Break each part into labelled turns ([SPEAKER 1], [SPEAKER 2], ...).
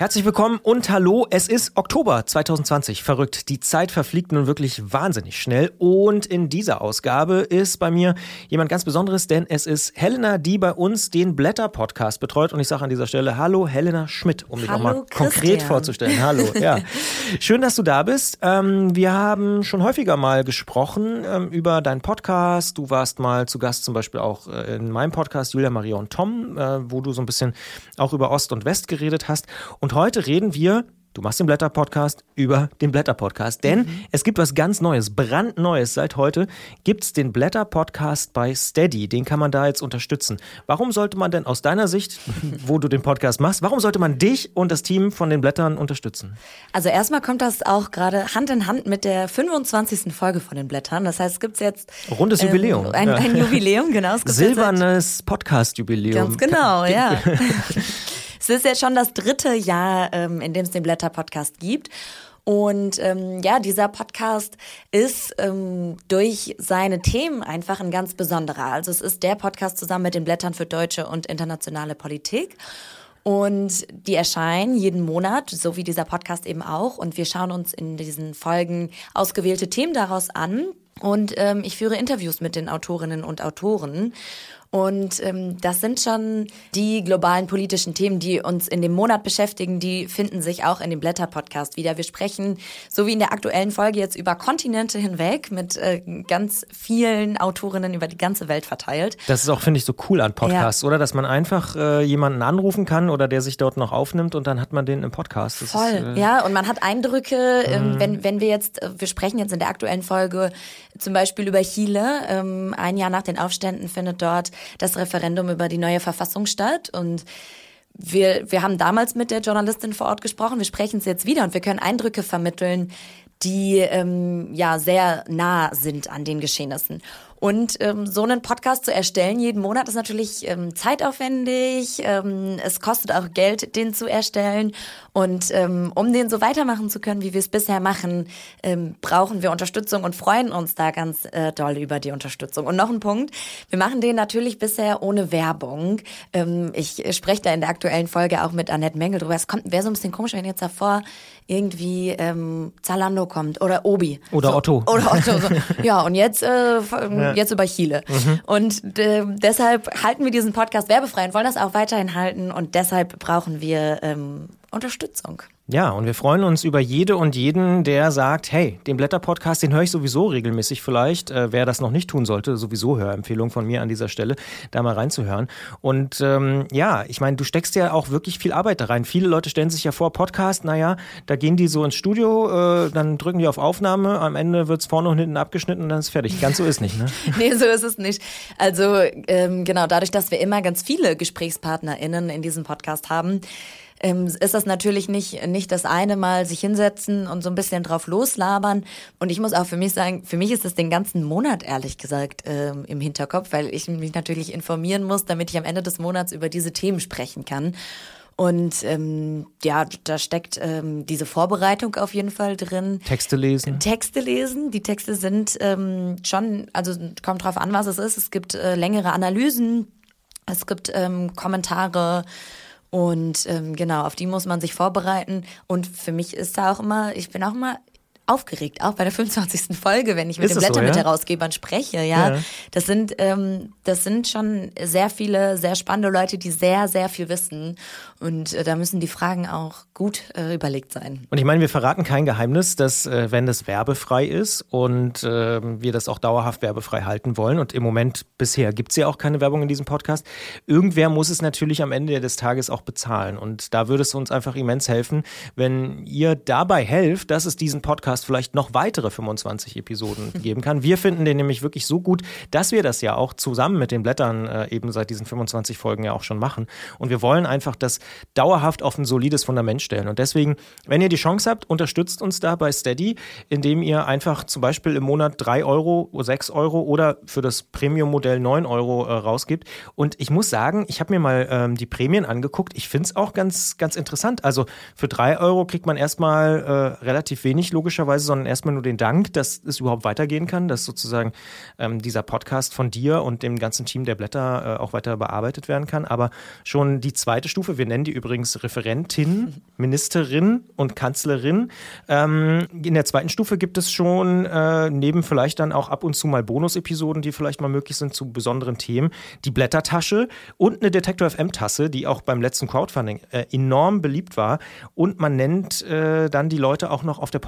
[SPEAKER 1] Herzlich willkommen und hallo. Es ist Oktober 2020. Verrückt. Die Zeit verfliegt nun wirklich wahnsinnig schnell. Und in dieser Ausgabe ist bei mir jemand ganz Besonderes, denn es ist Helena, die bei uns den Blätter-Podcast betreut. Und ich sage an dieser Stelle Hallo, Helena Schmidt, um dich nochmal konkret vorzustellen. Hallo, ja. Schön, dass du da bist. Ähm, wir haben schon häufiger mal gesprochen ähm, über deinen Podcast. Du warst mal zu Gast zum Beispiel auch äh, in meinem Podcast Julia, Maria und Tom, äh, wo du so ein bisschen auch über Ost und West geredet hast. Und und heute reden wir Du machst den Blätter-Podcast über den Blätter-Podcast, denn mhm. es gibt was ganz Neues, brandneues. Seit heute gibt es den Blätter-Podcast bei Steady. Den kann man da jetzt unterstützen. Warum sollte man denn aus deiner Sicht, wo du den Podcast machst, warum sollte man dich und das Team von den Blättern unterstützen?
[SPEAKER 2] Also erstmal kommt das auch gerade Hand in Hand mit der 25. Folge von den Blättern. Das heißt, es gibt jetzt
[SPEAKER 1] rundes ähm, Jubiläum.
[SPEAKER 2] Ein, ein Jubiläum, genau.
[SPEAKER 1] Silbernes Podcast-Jubiläum.
[SPEAKER 2] Ganz genau, ja. Es ist jetzt schon das dritte Jahr, ähm, in dem es den Blätter-Podcast gibt. Und ähm, ja, dieser Podcast ist ähm, durch seine Themen einfach ein ganz besonderer. Also es ist der Podcast zusammen mit den Blättern für deutsche und internationale Politik. Und die erscheinen jeden Monat, so wie dieser Podcast eben auch. Und wir schauen uns in diesen Folgen ausgewählte Themen daraus an. Und ähm, ich führe Interviews mit den Autorinnen und Autoren. Und ähm, das sind schon die globalen politischen Themen, die uns in dem Monat beschäftigen, die finden sich auch in dem Blätter-Podcast wieder. Wir sprechen, so wie in der aktuellen Folge, jetzt über Kontinente hinweg mit äh, ganz vielen Autorinnen über die ganze Welt verteilt.
[SPEAKER 1] Das ist auch, finde ich, so cool an Podcasts, ja. oder? Dass man einfach äh, jemanden anrufen kann oder der sich dort noch aufnimmt und dann hat man den im Podcast.
[SPEAKER 2] Das Voll, ist, äh, ja. Und man hat Eindrücke, ähm, mhm. wenn, wenn wir jetzt, äh, wir sprechen jetzt in der aktuellen Folge zum Beispiel über Chile. Ähm, ein Jahr nach den Aufständen findet dort das Referendum über die neue Verfassung statt und wir, wir haben damals mit der Journalistin vor Ort gesprochen, wir sprechen es jetzt wieder und wir können Eindrücke vermitteln, die ähm, ja sehr nah sind an den Geschehnissen. Und ähm, so einen Podcast zu erstellen jeden Monat ist natürlich ähm, zeitaufwendig. Ähm, es kostet auch Geld, den zu erstellen. Und ähm, um den so weitermachen zu können, wie wir es bisher machen, ähm, brauchen wir Unterstützung und freuen uns da ganz äh, doll über die Unterstützung. Und noch ein Punkt, wir machen den natürlich bisher ohne Werbung. Ähm, ich spreche da in der aktuellen Folge auch mit Annette Mengel drüber. Es kommt, wäre so ein bisschen komisch, wenn jetzt davor irgendwie ähm, Zalando kommt oder Obi.
[SPEAKER 1] Oder
[SPEAKER 2] so,
[SPEAKER 1] Otto.
[SPEAKER 2] Oder Otto. So. Ja, und jetzt, äh, ja. Jetzt über Chile. Mhm. Und äh, deshalb halten wir diesen Podcast werbefrei und wollen das auch weiterhin halten. Und deshalb brauchen wir ähm, Unterstützung.
[SPEAKER 1] Ja, und wir freuen uns über jede und jeden, der sagt, hey, den Blätter-Podcast, den höre ich sowieso regelmäßig vielleicht. Äh, wer das noch nicht tun sollte, sowieso Hörempfehlung von mir an dieser Stelle, da mal reinzuhören. Und ähm, ja, ich meine, du steckst ja auch wirklich viel Arbeit da rein. Viele Leute stellen sich ja vor, Podcast, naja, da gehen die so ins Studio, äh, dann drücken die auf Aufnahme, am Ende wird's vorne und hinten abgeschnitten und dann ist fertig. Ganz so ist nicht, ne?
[SPEAKER 2] nee, so ist es nicht. Also ähm, genau, dadurch, dass wir immer ganz viele GesprächspartnerInnen in diesem Podcast haben, ähm, ist das natürlich nicht, nicht das eine Mal sich hinsetzen und so ein bisschen drauf loslabern. Und ich muss auch für mich sagen, für mich ist das den ganzen Monat ehrlich gesagt ähm, im Hinterkopf, weil ich mich natürlich informieren muss, damit ich am Ende des Monats über diese Themen sprechen kann. Und ähm, ja, da steckt ähm, diese Vorbereitung auf jeden Fall drin.
[SPEAKER 1] Texte lesen.
[SPEAKER 2] Texte lesen. Die Texte sind ähm, schon, also kommt drauf an, was es ist. Es gibt äh, längere Analysen, es gibt ähm, Kommentare, und ähm, genau, auf die muss man sich vorbereiten. Und für mich ist da auch immer, ich bin auch immer aufgeregt, auch bei der 25. Folge, wenn ich mit ist den Blätter so, ja? mit Herausgebern spreche, ja. ja. Das sind, ähm, das sind schon sehr viele, sehr spannende Leute, die sehr, sehr viel wissen. Und äh, da müssen die Fragen auch gut äh, überlegt sein.
[SPEAKER 1] Und ich meine, wir verraten kein Geheimnis, dass äh, wenn das werbefrei ist und äh, wir das auch dauerhaft werbefrei halten wollen, und im Moment bisher gibt es ja auch keine Werbung in diesem Podcast, irgendwer muss es natürlich am Ende des Tages auch bezahlen. Und da würde es uns einfach immens helfen, wenn ihr dabei helft, dass es diesen Podcast Podcast vielleicht noch weitere 25 Episoden geben kann. Wir finden den nämlich wirklich so gut, dass wir das ja auch zusammen mit den Blättern äh, eben seit diesen 25 Folgen ja auch schon machen. Und wir wollen einfach das dauerhaft auf ein solides Fundament stellen. Und deswegen, wenn ihr die Chance habt, unterstützt uns da bei Steady, indem ihr einfach zum Beispiel im Monat 3 Euro, 6 Euro oder für das Premium-Modell 9 Euro äh, rausgibt. Und ich muss sagen, ich habe mir mal ähm, die Prämien angeguckt. Ich finde es auch ganz, ganz interessant. Also für 3 Euro kriegt man erstmal äh, relativ wenig logischerweise logischerweise, sondern erstmal nur den Dank, dass es überhaupt weitergehen kann, dass sozusagen ähm, dieser Podcast von dir und dem ganzen Team der Blätter äh, auch weiter bearbeitet werden kann. Aber schon die zweite Stufe, wir nennen die übrigens Referentin, Ministerin und Kanzlerin. Ähm, in der zweiten Stufe gibt es schon äh, neben vielleicht dann auch ab und zu mal Bonus-Episoden, die vielleicht mal möglich sind zu besonderen Themen, die Blättertasche und eine Detektor FM-Tasse, die auch beim letzten Crowdfunding äh, enorm beliebt war. Und man nennt äh, dann die Leute auch noch auf der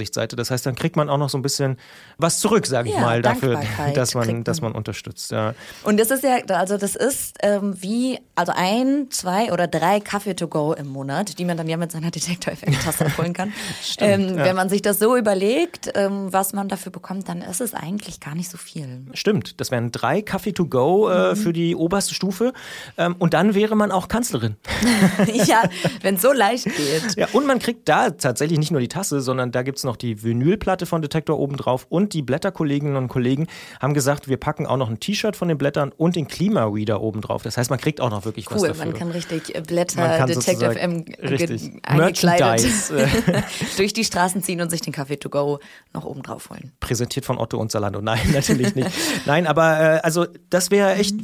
[SPEAKER 1] Podcast-Übersichtsseite. Das heißt, dann kriegt man auch noch so ein bisschen was zurück, sage ich
[SPEAKER 2] Ja,
[SPEAKER 1] mal, dafür, dass man,
[SPEAKER 2] kriegt
[SPEAKER 1] dass
[SPEAKER 2] man.
[SPEAKER 1] man unterstützt. Ja.
[SPEAKER 2] Und das ist ja, also das ist ähm, wie, also ein, zwei oder drei Kaffee to go im Monat, die man dann ja mit seiner Detektor FM Tasse abholen kann. ähm, Wenn man sich das so überlegt, ähm, was man dafür bekommt, dann ist es eigentlich gar nicht so viel.
[SPEAKER 1] Stimmt, das wären drei Kaffee to go äh, für die oberste Stufe. Ähm, und dann wäre man auch Kanzlerin.
[SPEAKER 2] ja, wenn es so leicht geht.
[SPEAKER 1] Ja, und man kriegt da tatsächlich nicht nur die Tasse, sondern da gibt's noch die Vinylplatte von Detektor oben drauf und die Blätterkolleginnen und Kollegen haben gesagt, wir packen auch noch ein T-Shirt von den Blättern und den Klimareader oben drauf. Das heißt, man kriegt auch noch wirklich was
[SPEAKER 2] Cool,
[SPEAKER 1] dafür.
[SPEAKER 2] man kann richtig Blätter,
[SPEAKER 1] kann
[SPEAKER 2] Detective
[SPEAKER 1] sozusagen-
[SPEAKER 2] M ge-
[SPEAKER 1] richtig.
[SPEAKER 2] eingekleidet
[SPEAKER 1] Merchandise, äh.
[SPEAKER 2] durch die Straßen ziehen und sich den Kaffee to go noch oben drauf holen.
[SPEAKER 1] präsentiert von Otto und Zalando. Nein, natürlich nicht. Nein, aber äh, also das wäre echt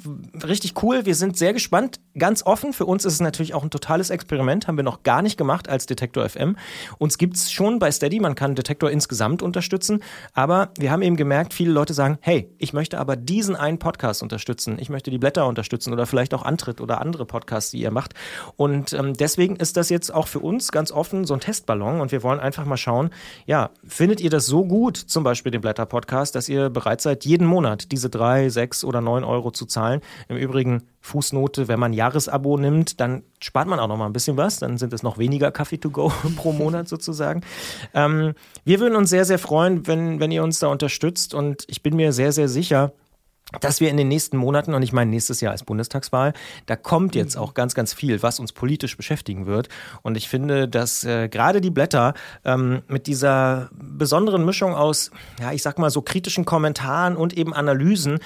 [SPEAKER 1] richtig cool. Wir sind sehr gespannt. Ganz offen. Für uns ist es natürlich auch ein totales Experiment. Haben wir noch gar nicht gemacht als Detektor FM. Uns gibt's schon bei Steady. Man kann Detektor insgesamt unterstützen. Aber wir haben eben gemerkt, viele Leute sagen, hey, ich möchte aber diesen einen Podcast unterstützen. Ich möchte die Blätter unterstützen oder vielleicht auch Antritt oder andere Podcasts, die ihr macht. Und ähm, deswegen ist das jetzt auch für uns ganz offen so ein Testballon. Und wir wollen einfach mal schauen, ja, findet ihr das so gut, zum Beispiel den Blätter-Podcast, dass ihr bereit seid, jeden Monat diese drei, sechs oder neun Euro zu zahlen? Im Übrigen, Fußnote, wenn man Jahresabo nimmt, dann spart man auch noch mal ein bisschen was. Dann sind es noch weniger Kaffee to go pro Monat sozusagen. Ähm, wir würden uns sehr, sehr freuen, wenn, wenn ihr uns da unterstützt. Und ich bin mir sehr, sehr sicher, dass wir in den nächsten Monaten, und ich meine nächstes Jahr ist Bundestagswahl, da kommt jetzt auch ganz, ganz viel, was uns politisch beschäftigen wird. Und ich finde, dass äh, gerade die Blätter ähm, mit dieser besonderen Mischung aus, ja, ich sag mal so kritischen Kommentaren und eben Analysen,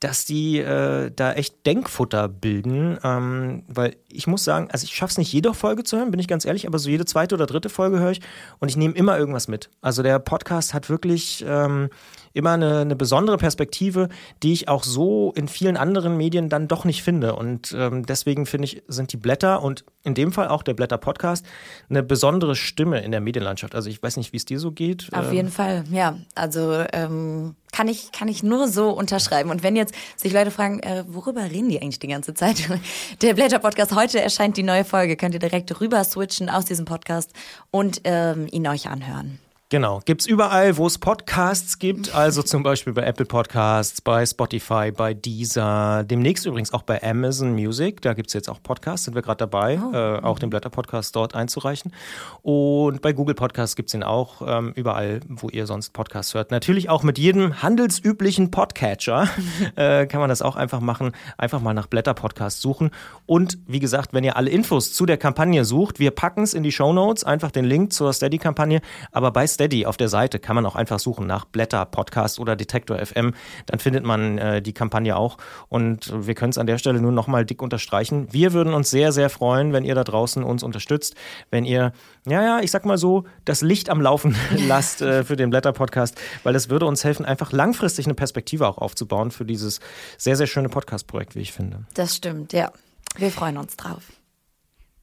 [SPEAKER 1] dass die äh, da echt Denkfutter bilden. Ähm, weil ich muss sagen, also ich schaffe es nicht jede Folge zu hören, bin ich ganz ehrlich, aber so jede zweite oder dritte Folge höre ich und ich nehme immer irgendwas mit. Also der Podcast hat wirklich ähm, immer eine, eine besondere Perspektive, die ich auch so in vielen anderen Medien dann doch nicht finde. Und ähm, deswegen finde ich, sind die Blätter und in dem Fall auch der Blätter-Podcast eine besondere Stimme in der Medienlandschaft. Also ich weiß nicht, wie es dir so geht.
[SPEAKER 2] Auf
[SPEAKER 1] Ähm,
[SPEAKER 2] jeden Fall, ja. Also ähm, kann ich kann ich nur so unterschreiben. Und wenn jetzt sich Leute fragen, äh, worüber reden die eigentlich die ganze Zeit? Der Blätter Podcast heute erscheint die neue Folge. Könnt ihr direkt rüber switchen aus diesem Podcast und ähm, ihn euch anhören.
[SPEAKER 1] Genau, gibt's überall, wo es Podcasts gibt, also zum Beispiel bei Apple Podcasts, bei Spotify, bei Deezer, demnächst übrigens auch bei Amazon Music, da gibt's jetzt auch Podcasts, sind wir gerade dabei, äh, auch den Blätter-Podcast dort einzureichen. Und bei Google Podcasts gibt's ihn auch ähm, überall, wo ihr sonst Podcasts hört. Natürlich auch mit jedem handelsüblichen Podcatcher äh, kann man das auch einfach machen, einfach mal nach Blätter-Podcast suchen. Und wie gesagt, wenn ihr alle Infos zu der Kampagne sucht, wir packen's in die Show Notes, einfach den Link zur Steady-Kampagne, aber bei Steady auf der Seite kann man auch einfach suchen nach Blätter Podcast oder Detektor FM. Dann findet man äh, die Kampagne auch. Und wir können es an der Stelle nur nochmal dick unterstreichen. Wir würden uns sehr, sehr freuen, wenn ihr da draußen uns unterstützt, wenn ihr, ja, ja, ich sag mal so, das Licht am Laufen lasst äh, für den Blätter Podcast, weil es würde uns helfen, einfach langfristig eine Perspektive auch aufzubauen für dieses sehr, sehr schöne Podcast-Projekt, wie ich finde.
[SPEAKER 2] Das stimmt, ja. Wir freuen uns drauf.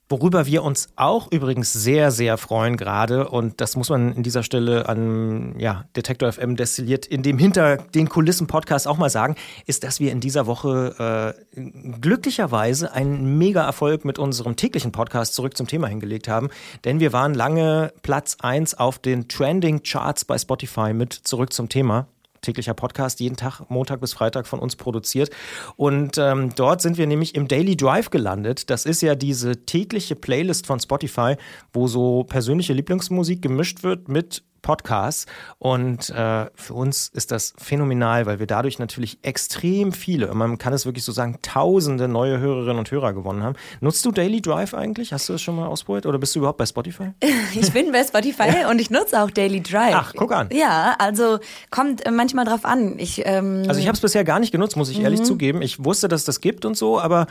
[SPEAKER 1] Worüber wir uns auch übrigens sehr, sehr freuen gerade, und das muss man in dieser Stelle an ja, Detektor FM destilliert in dem hinter den Kulissen Podcast auch mal sagen, ist, dass wir in dieser Woche äh, glücklicherweise einen Mega-Erfolg mit unserem täglichen Podcast zurück zum Thema hingelegt haben. Denn wir waren lange Platz eins auf den Trending Charts bei Spotify mit zurück zum Thema täglicher Podcast, jeden Tag, Montag bis Freitag von uns produziert. Und ähm, dort sind wir nämlich im Daily Drive gelandet. Das ist ja diese tägliche Playlist von Spotify, wo so persönliche Lieblingsmusik gemischt wird mit Podcasts. Und äh, für uns ist das phänomenal, weil wir dadurch natürlich extrem viele, man kann es wirklich so sagen, tausende neue Hörerinnen und Hörer gewonnen haben. Nutzt du Daily Drive eigentlich? Hast du das schon mal ausprobiert? Oder bist du überhaupt bei Spotify?
[SPEAKER 2] Ich bin bei Spotify und ich nutze auch Daily Drive.
[SPEAKER 1] Ach, guck an.
[SPEAKER 2] Ja, also kommt äh, manchmal drauf an. Ich, ähm,
[SPEAKER 1] Also ich habe es bisher gar nicht genutzt, muss ich ehrlich zugeben. Ich wusste, dass das gibt und so, aber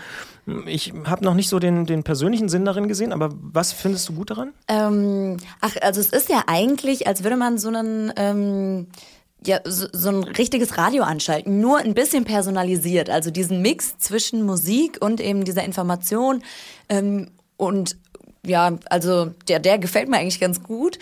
[SPEAKER 1] ich habe noch nicht so den, den persönlichen Sinn darin gesehen. Aber was findest du gut daran?
[SPEAKER 2] Ähm, ach, also es ist ja eigentlich, als würde man so einen ähm, ja, so, so ein richtiges Radio anschalten, nur ein bisschen personalisiert. Also diesen Mix zwischen Musik und eben dieser Information. Ähm, und ja, also der, der gefällt mir eigentlich ganz gut.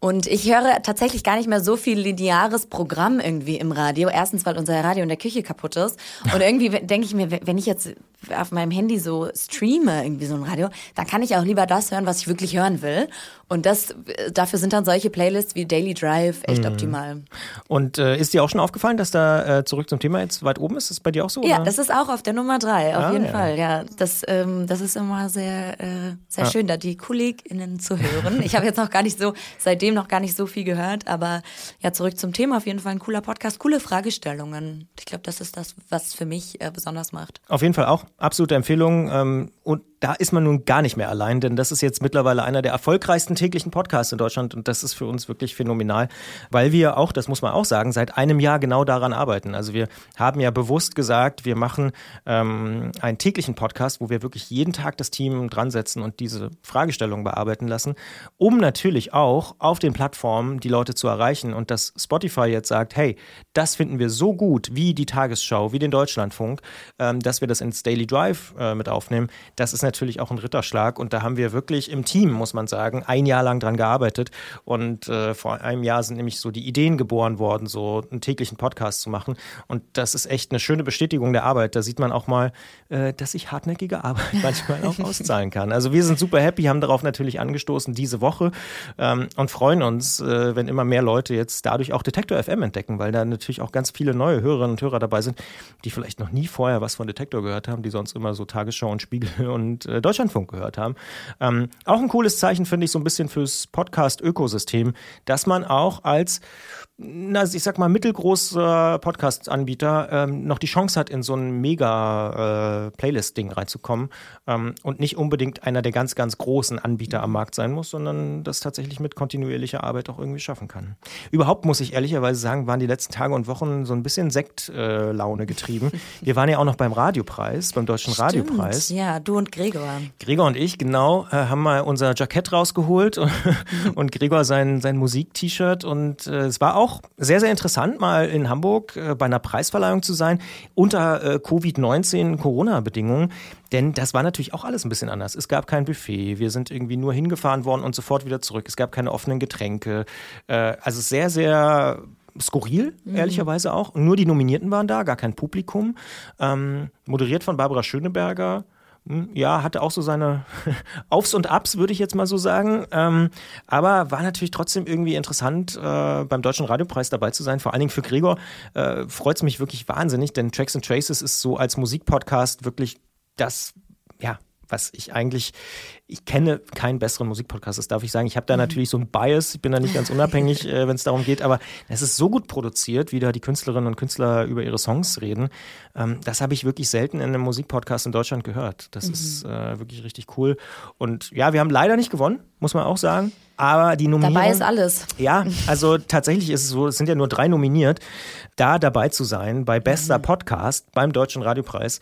[SPEAKER 2] Und ich höre tatsächlich gar nicht mehr so viel lineares Programm irgendwie im Radio. Erstens, weil unser Radio in der Küche kaputt ist. Und irgendwie denke ich mir, wenn ich jetzt auf meinem Handy so streame, irgendwie so ein Radio, dann kann ich auch lieber das hören, was ich wirklich hören will. Und das, dafür sind dann solche Playlists wie Daily Drive echt mhm. optimal.
[SPEAKER 1] Und äh, ist dir auch schon aufgefallen, dass da äh, zurück zum Thema jetzt weit oben ist? Ist das bei dir auch so?
[SPEAKER 2] Ja, oder? das ist auch auf der Nummer drei, auf ah, jeden ja. Fall. Ja, das, ähm, das ist immer sehr, äh, sehr ah. schön, da die KollegInnen zu hören. Ich habe jetzt noch gar nicht so, seitdem noch gar nicht so viel gehört, aber ja, zurück zum Thema. Auf jeden Fall ein cooler Podcast, coole Fragestellungen. Ich glaube, das ist das, was für mich äh, besonders macht.
[SPEAKER 1] Auf jeden Fall auch absolute Empfehlung. Ähm, und da ist man nun gar nicht mehr allein, denn das ist jetzt mittlerweile einer der erfolgreichsten täglichen Podcasts in Deutschland und das ist für uns wirklich phänomenal, weil wir auch, das muss man auch sagen, seit einem Jahr genau daran arbeiten. Also wir haben ja bewusst gesagt, wir machen ähm, einen täglichen Podcast, wo wir wirklich jeden Tag das Team dran setzen und diese Fragestellungen bearbeiten lassen, um natürlich auch auf den Plattformen die Leute zu erreichen und dass Spotify jetzt sagt, hey, das finden wir so gut wie die Tagesschau, wie den Deutschlandfunk, ähm, dass wir das ins Daily Drive äh, mit aufnehmen. Das ist natürlich auch ein Ritterschlag und da haben wir wirklich im Team, muss man sagen, ein Jahr lang dran gearbeitet und äh, vor einem Jahr sind nämlich so die Ideen geboren worden, so einen täglichen Podcast zu machen und das ist echt eine schöne Bestätigung der Arbeit. Da sieht man auch mal, äh, dass sich hartnäckige Arbeit manchmal auch auszahlen kann. Also wir sind super happy, haben darauf natürlich angestoßen diese Woche ähm, und freuen uns, äh, wenn immer mehr Leute jetzt dadurch auch Detektor FM entdecken, weil da natürlich auch ganz viele neue Hörerinnen und Hörer dabei sind, die vielleicht noch nie vorher was von Detektor gehört haben, die sonst immer so Tagesschau und Spiegel und äh, Deutschlandfunk gehört haben. Ähm, auch ein cooles Zeichen finde ich so ein bisschen fürs Podcast-Ökosystem, dass man auch als na, ich sag mal, mittelgroßer Podcast-Anbieter ähm, noch die Chance hat, in so ein mega äh, Playlist-Ding reinzukommen ähm, und nicht unbedingt einer der ganz, ganz großen Anbieter am Markt sein muss, sondern das tatsächlich mit kontinuierlicher Arbeit auch irgendwie schaffen kann. Überhaupt muss ich ehrlicherweise sagen, waren die letzten Tage und Wochen so ein bisschen Sektlaune äh, getrieben. Wir waren ja auch noch beim Radiopreis, beim Deutschen Stimmt, Radiopreis.
[SPEAKER 2] Ja, du und Gregor.
[SPEAKER 1] Gregor und ich, genau, äh, haben mal unser Jackett rausgeholt und, und Gregor sein, sein Musik-T-Shirt und äh, es war auch auch sehr, sehr interessant, mal in Hamburg äh, bei einer Preisverleihung zu sein unter äh, Covid-19 Corona-Bedingungen. Denn das war natürlich auch alles ein bisschen anders. Es gab kein Buffet, wir sind irgendwie nur hingefahren worden und sofort wieder zurück. Es gab keine offenen Getränke. Äh, also sehr, sehr skurril, mhm. ehrlicherweise auch. nur die Nominierten waren da, gar kein Publikum. Ähm, moderiert von Barbara Schöneberger. Hm, ja, hatte auch so seine Aufs und Abs, würde ich jetzt mal so sagen. Ähm, aber war natürlich trotzdem irgendwie interessant, äh, beim Deutschen Radiopreis dabei zu sein. Vor allen Dingen für Gregor äh, freut es mich wirklich wahnsinnig, denn Tracks and Traces ist so als Musikpodcast wirklich das, ja, was ich eigentlich, ich kenne keinen besseren Musikpodcast, das darf ich sagen. Ich habe da natürlich so ein Bias, ich bin da nicht ganz unabhängig, äh, wenn es darum geht, aber es ist so gut produziert, wie da die Künstlerinnen und Künstler über ihre Songs reden. Ähm, das habe ich wirklich selten in einem Musikpodcast in Deutschland gehört. Das mhm. ist äh, wirklich richtig cool. Und ja, wir haben leider nicht gewonnen, muss man auch sagen. Aber die Nominierung.
[SPEAKER 2] Dabei ist alles.
[SPEAKER 1] Ja, also tatsächlich ist es so, es sind ja nur drei nominiert. Da dabei zu sein bei bester mhm. Podcast beim Deutschen Radiopreis,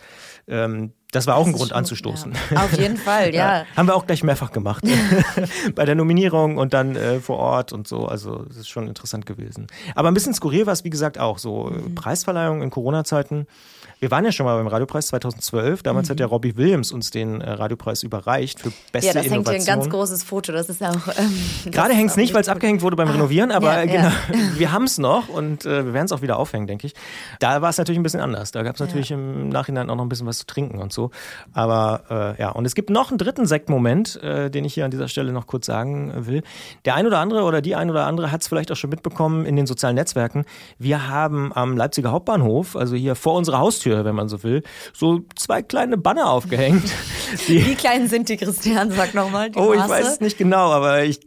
[SPEAKER 1] ähm, das war auch das ein Grund schon, anzustoßen.
[SPEAKER 2] Ja. Auf jeden Fall, ja. ja.
[SPEAKER 1] Haben wir auch gleich mehrfach gemacht. Bei der Nominierung und dann äh, vor Ort und so. Also es ist schon interessant gewesen. Aber ein bisschen skurril war es, wie gesagt, auch. So mhm. Preisverleihung in Corona-Zeiten wir waren ja schon mal beim Radiopreis 2012. Damals mhm. hat ja Robbie Williams uns den äh, Radiopreis überreicht für beste Innovation. Ja, das
[SPEAKER 2] hängt
[SPEAKER 1] hier
[SPEAKER 2] ein ganz großes Foto. Das ist auch.
[SPEAKER 1] Ähm, Gerade hängt es nicht, weil es abgehängt wurde beim ah, Renovieren, aber ja, genau, ja. wir haben es noch und äh, wir werden es auch wieder aufhängen, denke ich. Da war es natürlich ein bisschen anders. Da gab es natürlich ja. im Nachhinein auch noch ein bisschen was zu trinken und so. Aber äh, ja, und es gibt noch einen dritten Sektmoment, äh, den ich hier an dieser Stelle noch kurz sagen will. Der ein oder andere oder die ein oder andere hat es vielleicht auch schon mitbekommen in den sozialen Netzwerken. Wir haben am Leipziger Hauptbahnhof, also hier vor unserer Haustür, Haustür, wenn man so will, so zwei kleine Banner aufgehängt.
[SPEAKER 2] Wie klein sind die, Christian? Sag nochmal.
[SPEAKER 1] Oh, ich weiß es nicht genau, aber ich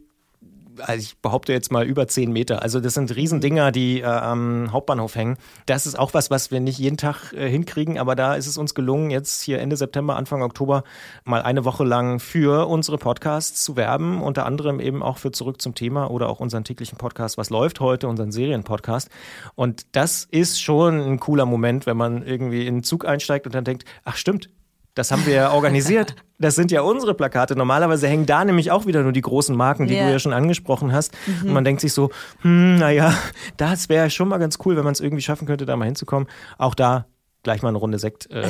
[SPEAKER 1] also ich behaupte jetzt mal über zehn Meter. Also das sind Riesendinger, die äh, am Hauptbahnhof hängen. Das ist auch was, was wir nicht jeden Tag äh, hinkriegen, aber da ist es uns gelungen, jetzt hier Ende September, Anfang Oktober mal eine Woche lang für unsere Podcasts zu werben, unter anderem eben auch für Zurück zum Thema oder auch unseren täglichen Podcast, was läuft heute, unseren Serienpodcast. Und das ist schon ein cooler Moment, wenn man irgendwie in den Zug einsteigt und dann denkt, ach stimmt, Das haben wir ja organisiert. Das sind ja unsere Plakate. Normalerweise hängen da nämlich auch wieder nur die großen Marken, die yeah. du ja schon angesprochen hast. Mhm. Und man denkt sich so, hm, naja, das wäre schon mal ganz cool, wenn man es irgendwie schaffen könnte, da mal hinzukommen. Auch da gleich mal eine Runde Sekt. Äh,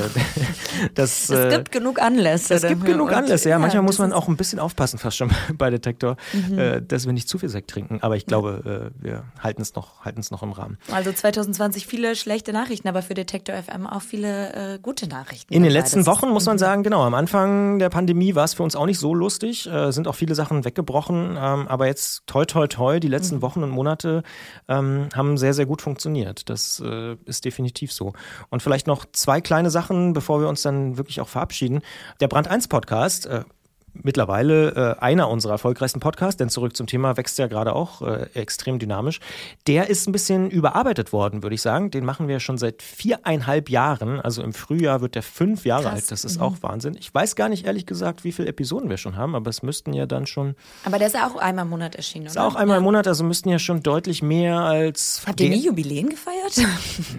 [SPEAKER 2] das, es gibt äh, genug Anlässe.
[SPEAKER 1] Es gibt genug Anlässe, ja. Manchmal muss man auch ein bisschen aufpassen, fast schon bei Detektor, mhm. äh, dass wir nicht zu viel Sekt trinken. Aber ich glaube, äh, wir halten es noch, noch im Rahmen.
[SPEAKER 2] Also 2020 viele schlechte Nachrichten, aber für Detektor FM auch viele äh, gute Nachrichten.
[SPEAKER 1] In den letzten Wochen muss man sagen, genau, am Anfang der Pandemie war es für uns auch nicht so lustig, äh, sind auch viele Sachen weggebrochen. Ähm, aber jetzt toi toi toi, die letzten mhm. Wochen und Monate ähm, haben sehr, sehr gut funktioniert. Das ist definitiv so. Und vielleicht vielleicht noch zwei kleine Sachen, bevor wir uns dann wirklich auch verabschieden. Der Brand 1 Podcast, äh, mittlerweile äh, einer unserer erfolgreichsten Podcasts, denn zurück zum Thema wächst ja gerade auch äh, extrem dynamisch. Der ist ein bisschen überarbeitet worden, würde ich sagen. Den machen wir schon seit viereinhalb Jahren. Also im Frühjahr wird der fünf Jahre Krass. alt. Das ist mhm. auch Wahnsinn. Ich weiß gar nicht ehrlich gesagt, wie viele Episoden wir schon haben, aber es müssten ja dann schon.
[SPEAKER 2] Aber der ist ja auch einmal im Monat erschienen, oder?
[SPEAKER 1] Ist auch einmal im Monat, also müssten ja schon deutlich mehr als.
[SPEAKER 2] Habt ihr nie Jubiläen gefeiert?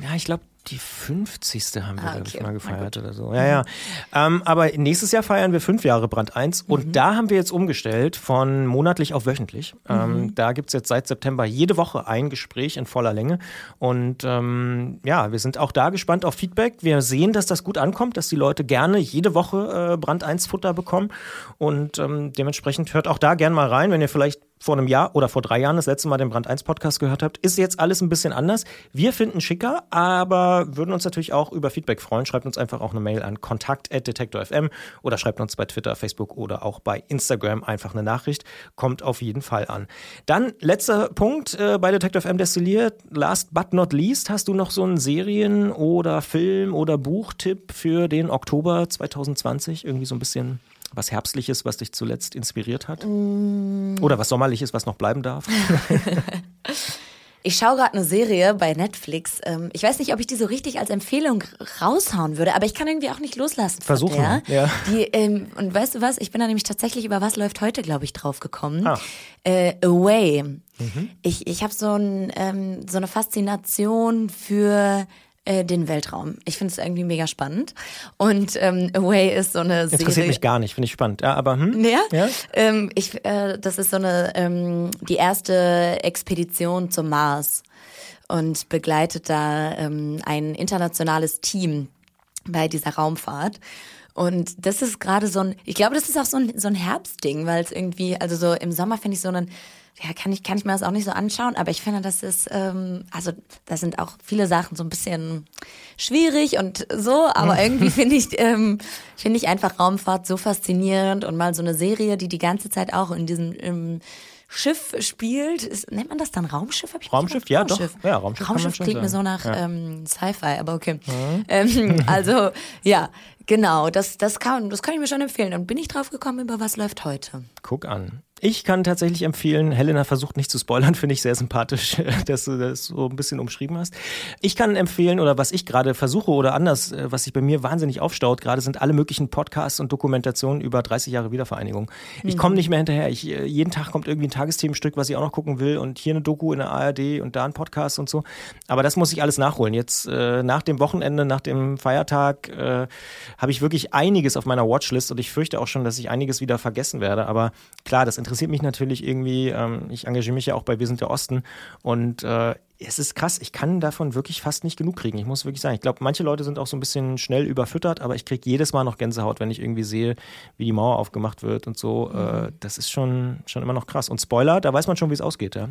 [SPEAKER 1] Ja, ich glaube, die 50. haben wir, ah, okay. ich, mal gefeiert oder so. Ja, ja. Ähm, aber nächstes Jahr feiern wir fünf Jahre Brand 1 und mhm. da haben wir jetzt umgestellt von monatlich auf wöchentlich. Ähm, mhm. da gibt es jetzt seit September jede Woche ein Gespräch in voller Länge. Und ähm, ja, wir sind auch da gespannt auf Feedback. Wir sehen, dass das gut ankommt, dass die Leute gerne jede Woche äh, Brand 1 Futter bekommen. Und ähm, dementsprechend hört auch da gerne mal rein, wenn ihr vielleicht vor einem Jahr oder vor drei Jahren das letzte Mal den Brand 1 Podcast gehört habt, ist jetzt alles ein bisschen anders. Wir finden schicker, aber würden uns natürlich auch über Feedback freuen. Schreibt uns einfach auch eine Mail an kontakt.detektor.fm oder schreibt uns bei Twitter, Facebook oder auch bei Instagram einfach eine Nachricht. Kommt auf jeden Fall an. Dann letzter Punkt äh, bei Detektor FM destilliert. Last but not least, hast du noch so einen Serien- oder Film- oder Buchtipp für den Oktober 2020? Irgendwie so ein bisschen was Herbstliches, was dich zuletzt inspiriert hat? Mm. Oder was Sommerliches, was noch bleiben darf?
[SPEAKER 2] Ich schaue gerade eine Serie bei Netflix. Ähm, ich weiß nicht, ob ich die so richtig als Empfehlung raushauen würde, aber ich kann irgendwie auch nicht loslassen.
[SPEAKER 1] Versuchen. Der. Ja.
[SPEAKER 2] Die, ähm, und weißt du was? Ich bin da nämlich tatsächlich über was läuft heute, glaube ich, drauf gekommen. Ah. Äh, Away. Mhm. Ich, ich habe so, ein, ähm, so eine Faszination für äh, den Weltraum. Ich finde es irgendwie mega spannend. Und ähm, Away ist so eine
[SPEAKER 1] Serie. Interessiert mich gar nicht, finde ich spannend. Ja, aber hm?
[SPEAKER 2] Ja. ja? Ähm, ich, äh, das ist so eine ähm, die erste Expedition zum Mars und begleitet da ähm, ein internationales Team bei dieser Raumfahrt. Und das ist gerade so ein, ich glaube, das ist auch so ein, so ein Herbstding, weil es irgendwie, also so im Sommer finde ich so einen, ja, kann ich, kann ich mir das auch nicht so anschauen, aber ich finde, das ist, ähm, also da sind auch viele Sachen so ein bisschen schwierig und so, aber irgendwie finde ich, ähm, finde ich einfach Raumfahrt so faszinierend und mal so eine Serie, die die ganze Zeit auch in diesem im Schiff spielt. Ist, nennt man das dann Raumschiff?
[SPEAKER 1] Hab ich Raumschiff, ja, Raumschiff. doch. Ja,
[SPEAKER 2] Raumschiff, Raumschiff klingt mir so nach ja. ähm, Sci-Fi, aber okay. Mhm. Ähm, also, ja, genau, das, das, kann, das kann ich mir schon empfehlen. Und bin ich drauf gekommen, über was läuft heute?
[SPEAKER 1] Guck an. Ich kann tatsächlich empfehlen, Helena versucht nicht zu spoilern, finde ich sehr sympathisch, dass du das so ein bisschen umschrieben hast. Ich kann empfehlen, oder was ich gerade versuche oder anders, äh, was sich bei mir wahnsinnig aufstaut, gerade sind alle möglichen Podcasts und Dokumentationen über 30 Jahre Wiedervereinigung. Ich mhm. komme nicht mehr hinterher. Ich, äh, jeden Tag kommt irgendwie ein Tagesthemenstück, was ich auch noch gucken will und hier eine Doku in der ARD und da ein Podcast und so. Aber das muss ich alles nachholen. Jetzt äh, nach dem Wochenende, nach dem Feiertag äh, habe ich wirklich einiges auf meiner Watchlist und ich fürchte auch schon, dass ich einiges wieder vergessen werde. Aber klar, das interessiert mich natürlich irgendwie. Ähm, ich engagiere mich ja auch bei Wir sind der Osten und äh, es ist krass, ich kann davon wirklich fast nicht genug kriegen. Ich muss wirklich sagen, ich glaube, manche Leute sind auch so ein bisschen schnell überfüttert, aber ich kriege jedes Mal noch Gänsehaut, wenn ich irgendwie sehe, wie die Mauer aufgemacht wird und so. Äh, mhm. Das ist schon, schon immer noch krass. Und Spoiler, da weiß man schon, wie es ausgeht. Ja?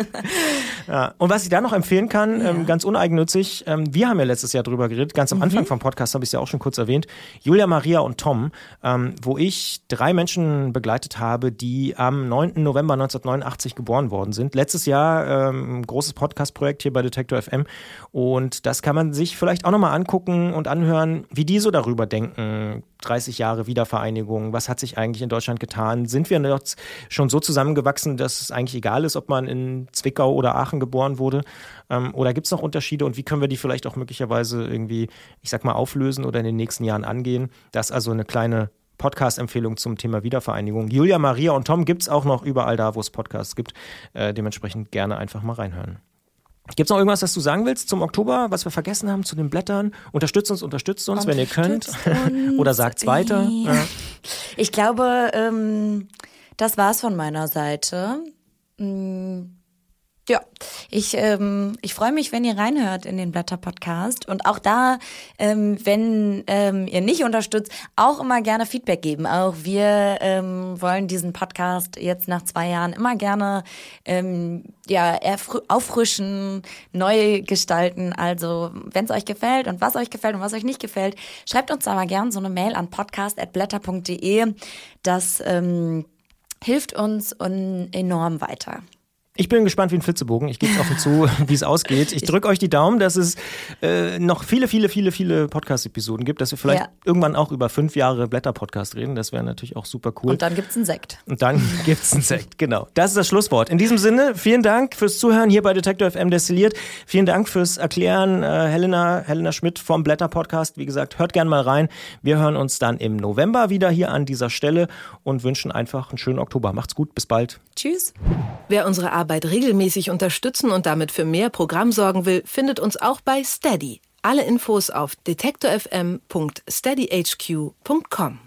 [SPEAKER 1] ja. Und was ich da noch empfehlen kann, ja. ähm, ganz uneigennützig, ähm, wir haben ja letztes Jahr drüber geredet, ganz am mhm. Anfang vom Podcast habe ich es ja auch schon kurz erwähnt, Julia, Maria und Tom, ähm, wo ich drei Menschen begleitet habe, die am 9. November 1989 geboren worden sind. Letztes Jahr ähm, groß großes Podcast-Projekt hier bei Detektor FM. Und das kann man sich vielleicht auch nochmal angucken und anhören, wie die so darüber denken. 30 Jahre Wiedervereinigung, was hat sich eigentlich in Deutschland getan? Sind wir jetzt schon so zusammengewachsen, dass es eigentlich egal ist, ob man in Zwickau oder Aachen geboren wurde? Ähm, oder gibt es noch Unterschiede und wie können wir die vielleicht auch möglicherweise irgendwie, ich sag mal, auflösen oder in den nächsten Jahren angehen? Das ist also eine kleine Podcast-Empfehlung zum Thema Wiedervereinigung. Julia, Maria und Tom gibt es auch noch überall da, wo es Podcasts gibt. Äh, dementsprechend gerne einfach mal reinhören. Gibt es noch irgendwas, was du sagen willst zum Oktober, was wir vergessen haben zu den Blättern? Unterstützt uns, unterstützt uns, wenn ihr könnt. Oder sagt's weiter. Ja.
[SPEAKER 2] Ich glaube, ähm, das war's von meiner Seite. Mm, ja, ich, ähm, ich freue mich, wenn ihr reinhört in den Blätter-Podcast. Und auch da, ähm, wenn ähm, ihr nicht unterstützt, auch immer gerne Feedback geben. Auch wir ähm, wollen diesen Podcast jetzt nach zwei Jahren immer gerne ähm, ja, auffrischen, neu gestalten. Also, wenn es euch gefällt und was euch gefällt und was euch nicht gefällt, schreibt uns aber gerne so eine Mail an podcast.blätter.de. Das ähm, hilft uns enorm weiter.
[SPEAKER 1] Ich bin gespannt wie ein Flitzebogen. Ich gebe es offen zu, wie es ausgeht. Ich drücke euch die Daumen, dass es äh, noch viele, viele, viele, viele Podcast-Episoden gibt, dass wir vielleicht ja. irgendwann auch über fünf Jahre Blätter-Podcast reden. Das wäre natürlich auch super cool.
[SPEAKER 2] Und dann gibt es einen Sekt.
[SPEAKER 1] Und dann gibt es einen Sekt, genau. Das ist das Schlusswort. In diesem Sinne, vielen Dank fürs Zuhören hier bei Detector FM Destilliert. Vielen Dank fürs Erklären, äh, Helena, Helena Schmidt vom Blätter-Podcast. Wie gesagt, hört gern mal rein. Wir hören uns dann im November wieder hier an dieser Stelle und wünschen einfach einen schönen Oktober. Macht's gut, bis bald.
[SPEAKER 2] Tschüss.
[SPEAKER 3] Wer unsere Arbeit regelmäßig unterstützen und damit für mehr Programm sorgen will, findet uns auch bei Steady. Alle Infos auf detektorfm.steadyhq.com.